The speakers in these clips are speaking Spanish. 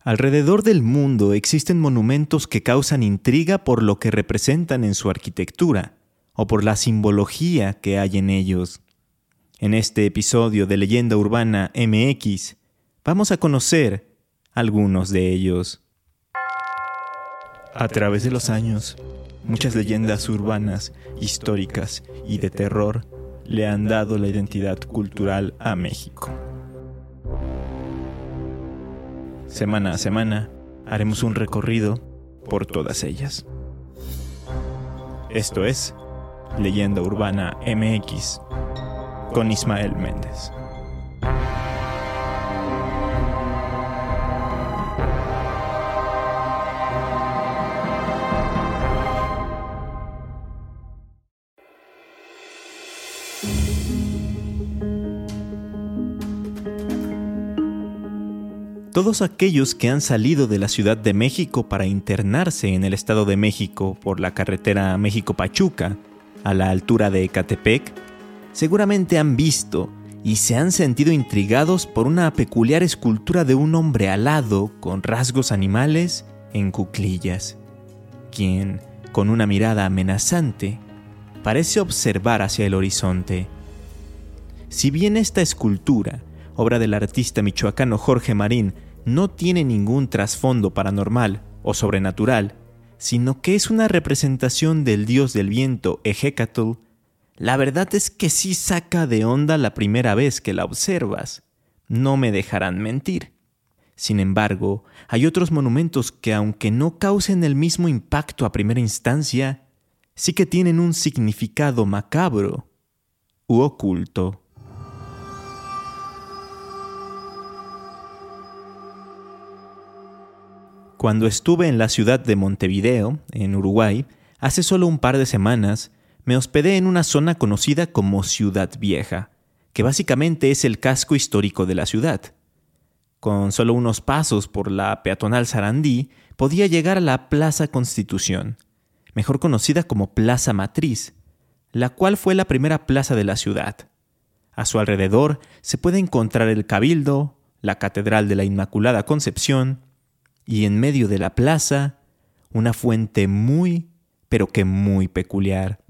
Alrededor del mundo existen monumentos que causan intriga por lo que representan en su arquitectura o por la simbología que hay en ellos. En este episodio de Leyenda Urbana MX vamos a conocer algunos de ellos. A través de los años, muchas leyendas urbanas, históricas y de terror le han dado la identidad cultural a México. Semana a semana haremos un recorrido por todas ellas. Esto es Leyenda Urbana MX con Ismael Méndez. Todos aquellos que han salido de la Ciudad de México para internarse en el Estado de México por la carretera México-Pachuca, a la altura de Ecatepec, seguramente han visto y se han sentido intrigados por una peculiar escultura de un hombre alado con rasgos animales en cuclillas, quien, con una mirada amenazante, parece observar hacia el horizonte. Si bien esta escultura, obra del artista michoacano Jorge Marín, no tiene ningún trasfondo paranormal o sobrenatural, sino que es una representación del dios del viento Ejecatl, la verdad es que sí saca de onda la primera vez que la observas. No me dejarán mentir. Sin embargo, hay otros monumentos que aunque no causen el mismo impacto a primera instancia, sí que tienen un significado macabro u oculto. Cuando estuve en la ciudad de Montevideo, en Uruguay, hace solo un par de semanas, me hospedé en una zona conocida como Ciudad Vieja, que básicamente es el casco histórico de la ciudad. Con solo unos pasos por la peatonal Sarandí, podía llegar a la Plaza Constitución, mejor conocida como Plaza Matriz, la cual fue la primera plaza de la ciudad. A su alrededor se puede encontrar el Cabildo, la Catedral de la Inmaculada Concepción, y en medio de la plaza una fuente muy, pero que muy peculiar.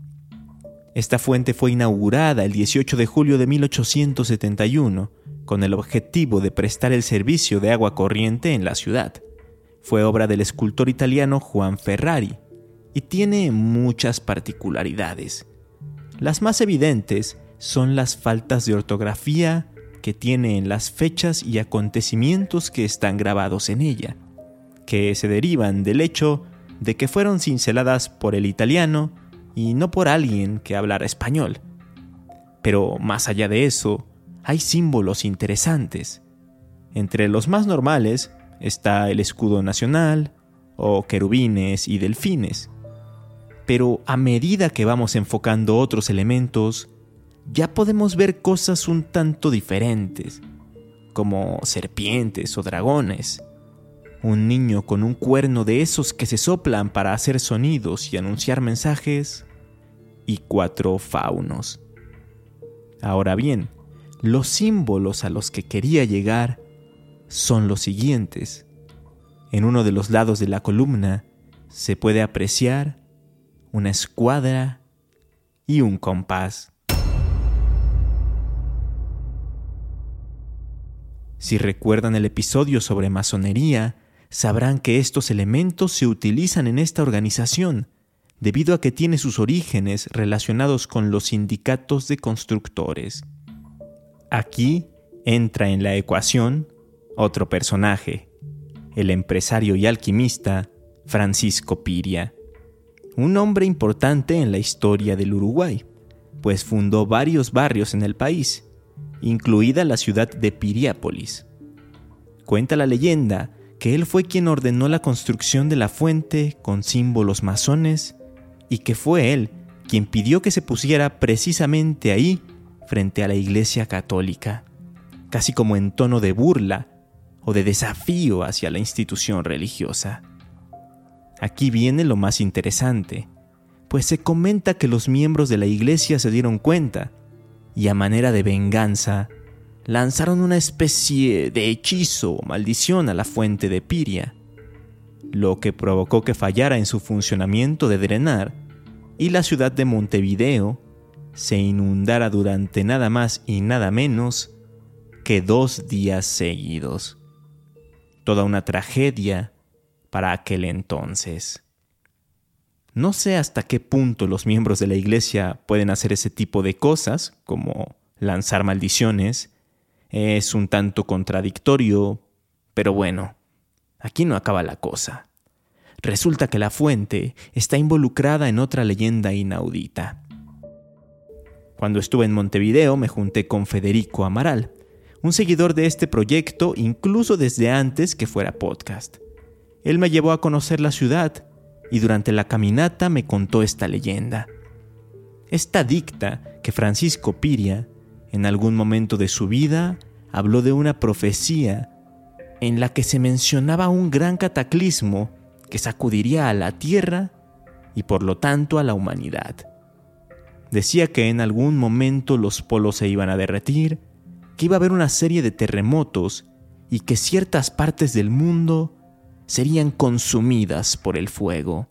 Esta fuente fue inaugurada el 18 de julio de 1871 con el objetivo de prestar el servicio de agua corriente en la ciudad. Fue obra del escultor italiano Juan Ferrari y tiene muchas particularidades. Las más evidentes son las faltas de ortografía que tiene en las fechas y acontecimientos que están grabados en ella que se derivan del hecho de que fueron cinceladas por el italiano y no por alguien que hablara español. Pero más allá de eso, hay símbolos interesantes. Entre los más normales está el escudo nacional, o querubines y delfines. Pero a medida que vamos enfocando otros elementos, ya podemos ver cosas un tanto diferentes, como serpientes o dragones, un niño con un cuerno de esos que se soplan para hacer sonidos y anunciar mensajes, y cuatro faunos. Ahora bien, los símbolos a los que quería llegar son los siguientes. En uno de los lados de la columna se puede apreciar una escuadra y un compás. Si recuerdan el episodio sobre masonería, sabrán que estos elementos se utilizan en esta organización, debido a que tiene sus orígenes relacionados con los sindicatos de constructores. Aquí entra en la ecuación otro personaje, el empresario y alquimista Francisco Piria, un hombre importante en la historia del Uruguay, pues fundó varios barrios en el país, incluida la ciudad de Piriápolis. Cuenta la leyenda que él fue quien ordenó la construcción de la fuente con símbolos masones y que fue él quien pidió que se pusiera precisamente ahí frente a la Iglesia Católica, casi como en tono de burla o de desafío hacia la institución religiosa. Aquí viene lo más interesante, pues se comenta que los miembros de la Iglesia se dieron cuenta y a manera de venganza lanzaron una especie de hechizo o maldición a la fuente de Piria, lo que provocó que fallara en su funcionamiento de drenar y la ciudad de Montevideo se inundara durante nada más y nada menos que dos días seguidos. Toda una tragedia para aquel entonces. No sé hasta qué punto los miembros de la iglesia pueden hacer ese tipo de cosas, como lanzar maldiciones. Es un tanto contradictorio, pero bueno, aquí no acaba la cosa. Resulta que la fuente está involucrada en otra leyenda inaudita. Cuando estuve en Montevideo me junté con Federico Amaral, un seguidor de este proyecto incluso desde antes que fuera podcast. Él me llevó a conocer la ciudad y durante la caminata me contó esta leyenda. Esta dicta que Francisco Piria, en algún momento de su vida, habló de una profecía en la que se mencionaba un gran cataclismo que sacudiría a la tierra y por lo tanto a la humanidad. Decía que en algún momento los polos se iban a derretir, que iba a haber una serie de terremotos y que ciertas partes del mundo serían consumidas por el fuego.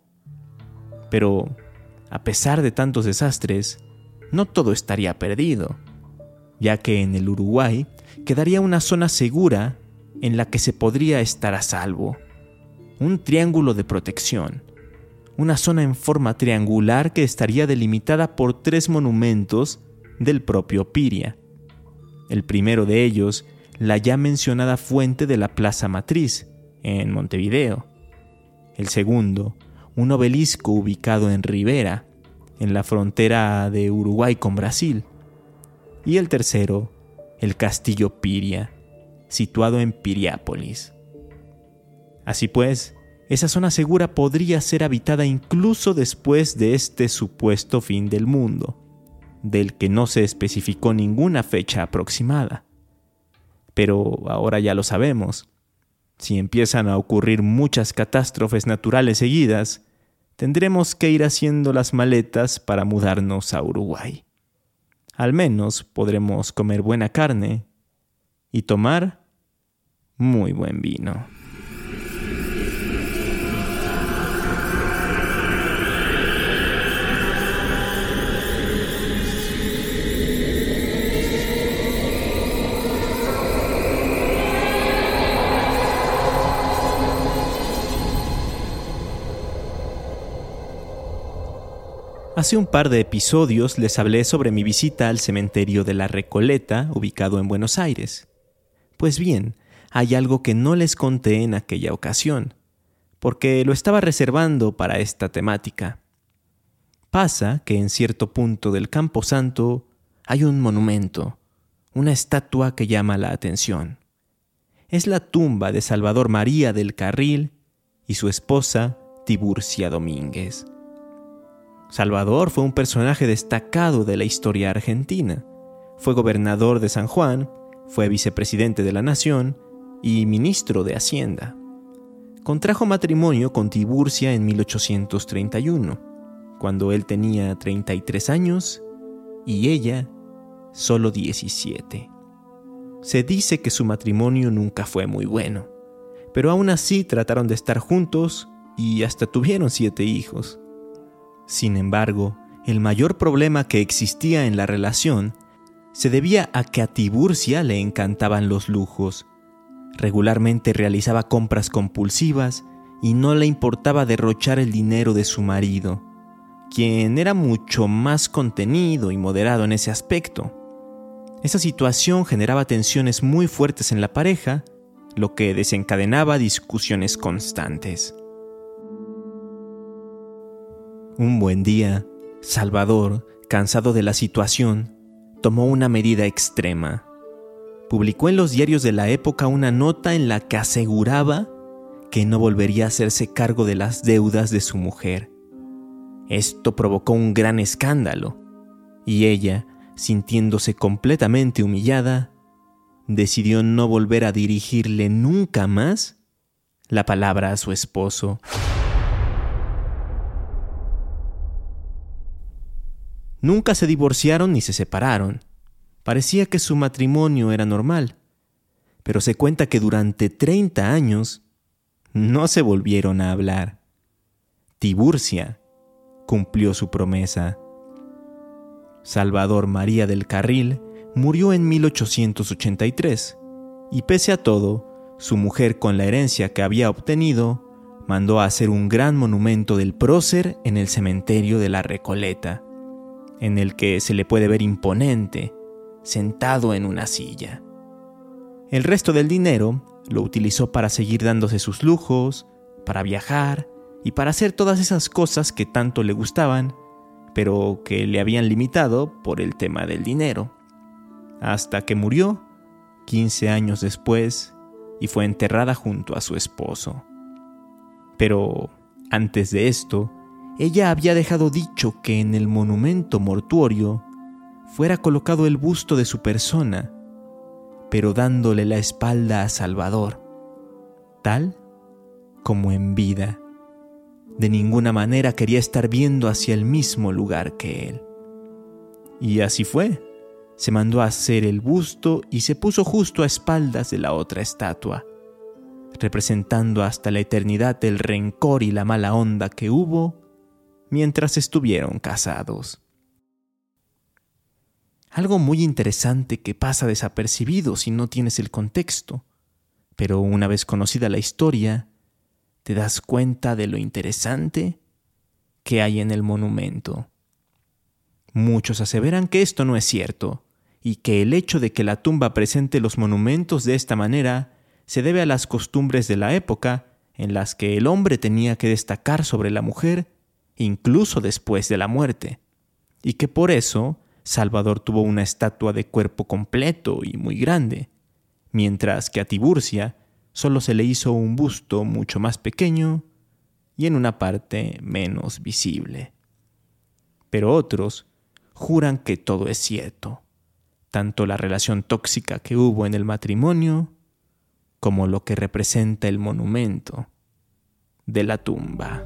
Pero, a pesar de tantos desastres, no todo estaría perdido, ya que en el Uruguay quedaría una zona segura en la que se podría estar a salvo, un triángulo de protección, una zona en forma triangular que estaría delimitada por tres monumentos del propio Piria. El primero de ellos, la ya mencionada fuente de la Plaza Matriz, en Montevideo. El segundo, un obelisco ubicado en Rivera, en la frontera de Uruguay con Brasil. Y el tercero, el castillo Piria, situado en Piriápolis. Así pues, esa zona segura podría ser habitada incluso después de este supuesto fin del mundo, del que no se especificó ninguna fecha aproximada. Pero ahora ya lo sabemos, si empiezan a ocurrir muchas catástrofes naturales seguidas, tendremos que ir haciendo las maletas para mudarnos a Uruguay. Al menos podremos comer buena carne y tomar muy buen vino. Hace un par de episodios les hablé sobre mi visita al cementerio de la Recoleta, ubicado en Buenos Aires. Pues bien, hay algo que no les conté en aquella ocasión, porque lo estaba reservando para esta temática. Pasa que en cierto punto del Campo Santo hay un monumento, una estatua que llama la atención. Es la tumba de Salvador María del Carril y su esposa Tiburcia Domínguez. Salvador fue un personaje destacado de la historia argentina. Fue gobernador de San Juan, fue vicepresidente de la Nación y ministro de Hacienda. Contrajo matrimonio con Tiburcia en 1831, cuando él tenía 33 años y ella solo 17. Se dice que su matrimonio nunca fue muy bueno, pero aún así trataron de estar juntos y hasta tuvieron siete hijos. Sin embargo, el mayor problema que existía en la relación se debía a que a Tiburcia le encantaban los lujos. Regularmente realizaba compras compulsivas y no le importaba derrochar el dinero de su marido, quien era mucho más contenido y moderado en ese aspecto. Esa situación generaba tensiones muy fuertes en la pareja, lo que desencadenaba discusiones constantes. Un buen día, Salvador, cansado de la situación, tomó una medida extrema. Publicó en los diarios de la época una nota en la que aseguraba que no volvería a hacerse cargo de las deudas de su mujer. Esto provocó un gran escándalo, y ella, sintiéndose completamente humillada, decidió no volver a dirigirle nunca más la palabra a su esposo. Nunca se divorciaron ni se separaron, parecía que su matrimonio era normal, pero se cuenta que durante 30 años no se volvieron a hablar. Tiburcia cumplió su promesa. Salvador María del Carril murió en 1883 y pese a todo, su mujer con la herencia que había obtenido mandó a hacer un gran monumento del prócer en el cementerio de la Recoleta, en el que se le puede ver imponente, sentado en una silla. El resto del dinero lo utilizó para seguir dándose sus lujos, para viajar y para hacer todas esas cosas que tanto le gustaban, pero que le habían limitado por el tema del dinero. Hasta que murió 15 años después y fue enterrada junto a su esposo. Pero antes de esto, ella había dejado dicho que en el monumento mortuorio fuera colocado el busto de su persona, pero dándole la espalda a Salvador, tal como en vida. De ninguna manera quería estar viendo hacia el mismo lugar que él. Y así fue. Se mandó a hacer el busto y se puso justo a espaldas de la otra estatua representando hasta la eternidad el rencor y la mala onda que hubo mientras estuvieron casados. Algo muy interesante que pasa desapercibido si no tienes el contexto, pero una vez conocida la historia, te das cuenta de lo interesante que hay en el monumento. Muchos aseveran que esto no es cierto, y que el hecho de que la tumba presente los monumentos de esta manera se debe a las costumbres de la época en las que el hombre tenía que destacar sobre la mujer incluso después de la muerte, y que por eso Salvador tuvo una estatua de cuerpo completo y muy grande, mientras que a Tiburcia solo se le hizo un busto mucho más pequeño y en una parte menos visible. Pero otros juran que todo es cierto, tanto la relación tóxica que hubo en el matrimonio como lo que representa el monumento de la tumba.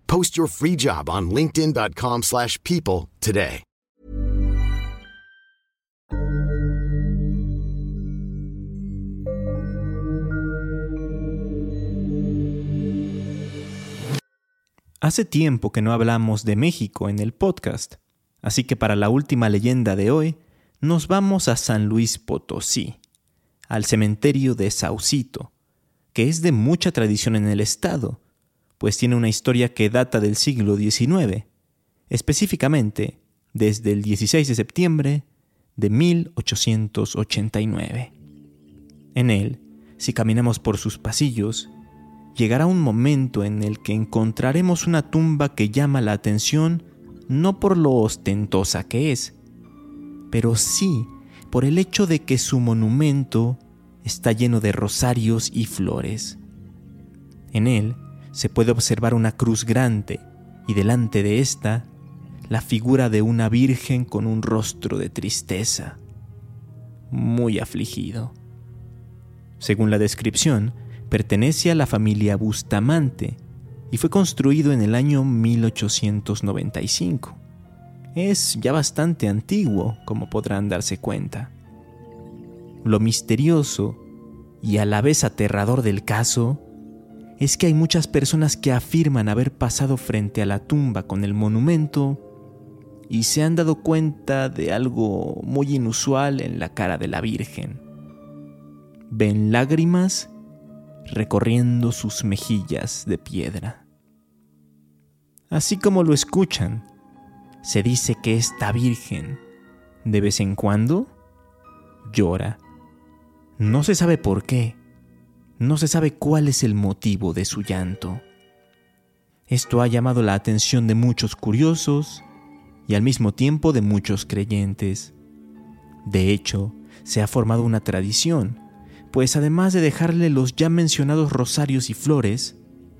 Post your free job on linkedin.com/people today. Hace tiempo que no hablamos de México en el podcast, así que para la última leyenda de hoy nos vamos a San Luis Potosí, al cementerio de Saucito, que es de mucha tradición en el estado pues tiene una historia que data del siglo XIX, específicamente desde el 16 de septiembre de 1889. En él, si caminamos por sus pasillos, llegará un momento en el que encontraremos una tumba que llama la atención no por lo ostentosa que es, pero sí por el hecho de que su monumento está lleno de rosarios y flores. En él se puede observar una cruz grande y delante de ésta la figura de una virgen con un rostro de tristeza, muy afligido. Según la descripción, pertenece a la familia Bustamante y fue construido en el año 1895. Es ya bastante antiguo, como podrán darse cuenta. Lo misterioso y a la vez aterrador del caso es que hay muchas personas que afirman haber pasado frente a la tumba con el monumento y se han dado cuenta de algo muy inusual en la cara de la Virgen. Ven lágrimas recorriendo sus mejillas de piedra. Así como lo escuchan, se dice que esta Virgen, de vez en cuando, llora. No se sabe por qué, no se sabe cuál es el motivo de su llanto. Esto ha llamado la atención de muchos curiosos y al mismo tiempo de muchos creyentes. De hecho, se ha formado una tradición, pues además de dejarle los ya mencionados rosarios y flores,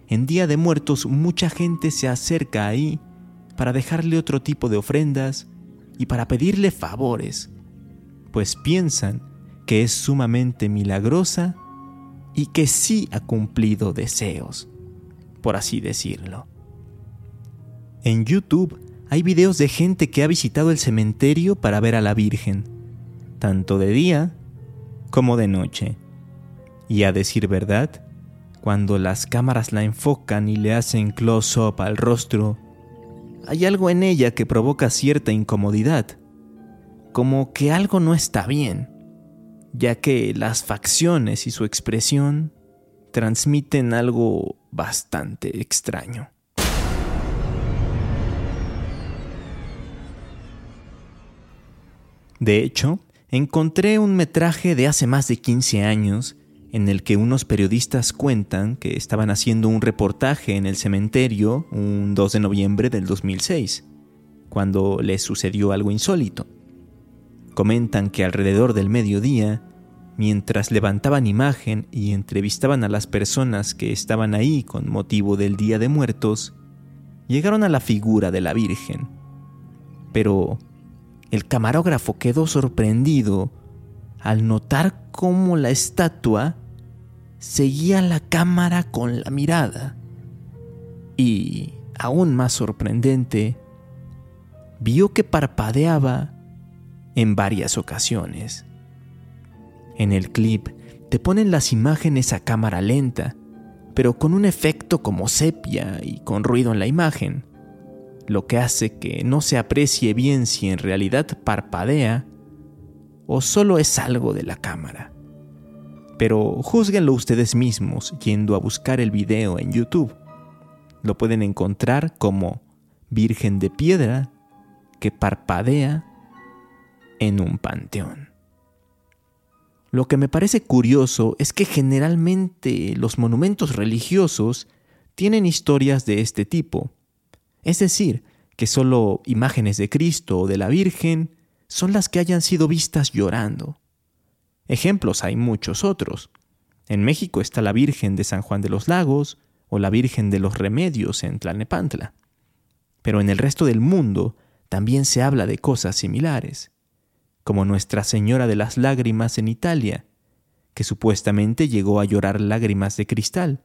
en Día de Muertos mucha gente se acerca ahí para dejarle otro tipo de ofrendas y para pedirle favores, pues piensan que es sumamente milagrosa y que sí ha cumplido deseos, por así decirlo. En YouTube hay videos de gente que ha visitado el cementerio para ver a la Virgen, tanto de día como de noche. Y a decir verdad, cuando las cámaras la enfocan y le hacen close-up al rostro, hay algo en ella que provoca cierta incomodidad, como que algo no está bien, ya que las facciones y su expresión transmiten algo bastante extraño. De hecho, encontré un metraje de hace más de 15 años en el que unos periodistas cuentan que estaban haciendo un reportaje en el cementerio un 2 de noviembre del 2006, cuando les sucedió algo insólito. Comentan que alrededor del mediodía, mientras levantaban imagen y entrevistaban a las personas que estaban ahí con motivo del Día de Muertos, llegaron a la figura de la Virgen. Pero el camarógrafo quedó sorprendido al notar cómo la estatua seguía la cámara con la mirada. Y, aún más sorprendente, vio que parpadeaba en varias ocasiones. En el clip te ponen las imágenes a cámara lenta, pero con un efecto como sepia y con ruido en la imagen, lo que hace que no se aprecie bien si en realidad parpadea o solo es algo de la cámara pero juzguenlo ustedes mismos yendo a buscar el video en YouTube. Lo pueden encontrar como Virgen de Piedra que parpadea en un panteón. Lo que me parece curioso es que generalmente los monumentos religiosos tienen historias de este tipo, es decir, que solo imágenes de Cristo o de la Virgen son las que hayan sido vistas llorando. Ejemplos hay muchos otros. En México está la Virgen de San Juan de los Lagos o la Virgen de los Remedios en Tlalnepantla. Pero en el resto del mundo también se habla de cosas similares, como Nuestra Señora de las Lágrimas en Italia, que supuestamente llegó a llorar lágrimas de cristal,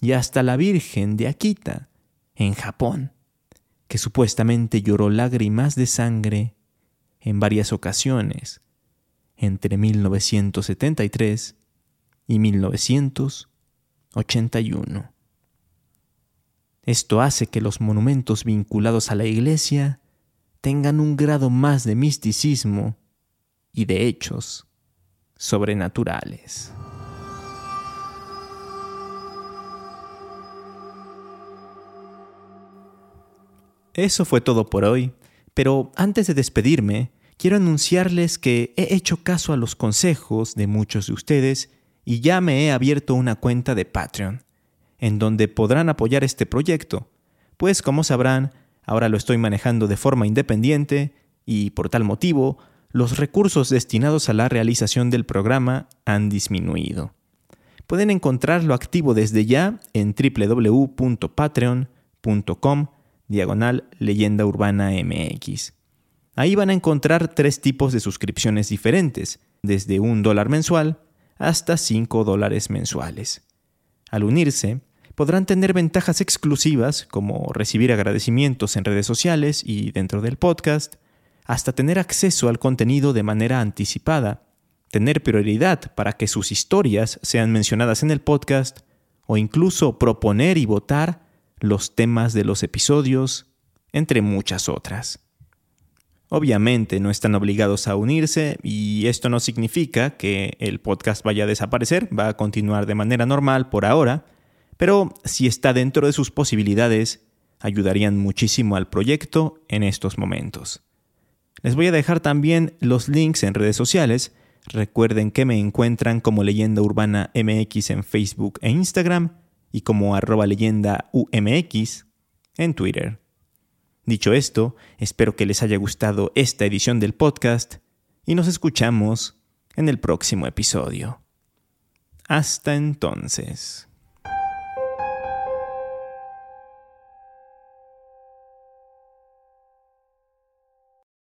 y hasta la Virgen de Akita, en Japón, que supuestamente lloró lágrimas de sangre en varias ocasiones entre 1973 y 1981. Esto hace que los monumentos vinculados a la iglesia tengan un grado más de misticismo y de hechos sobrenaturales. Eso fue todo por hoy, pero antes de despedirme, quiero anunciarles que he hecho caso a los consejos de muchos de ustedes y ya me he abierto una cuenta de Patreon, en donde podrán apoyar este proyecto, pues como sabrán, ahora lo estoy manejando de forma independiente y por tal motivo, los recursos destinados a la realización del programa han disminuido. Pueden encontrarlo activo desde ya en www.patreon.com diagonal leyenda urbana MX. Ahí van a encontrar tres tipos de suscripciones diferentes, desde un dólar mensual hasta cinco dólares mensuales. Al unirse, podrán tener ventajas exclusivas como recibir agradecimientos en redes sociales y dentro del podcast, hasta tener acceso al contenido de manera anticipada, tener prioridad para que sus historias sean mencionadas en el podcast o incluso proponer y votar los temas de los episodios, entre muchas otras. Obviamente no están obligados a unirse y esto no significa que el podcast vaya a desaparecer, va a continuar de manera normal por ahora, pero si está dentro de sus posibilidades, ayudarían muchísimo al proyecto en estos momentos. Les voy a dejar también los links en redes sociales. Recuerden que me encuentran como Leyenda Urbana MX en Facebook e Instagram y como arroba leyenda UMX en Twitter. Dicho esto, espero que les haya gustado esta edición del podcast y nos escuchamos en el próximo episodio. Hasta entonces.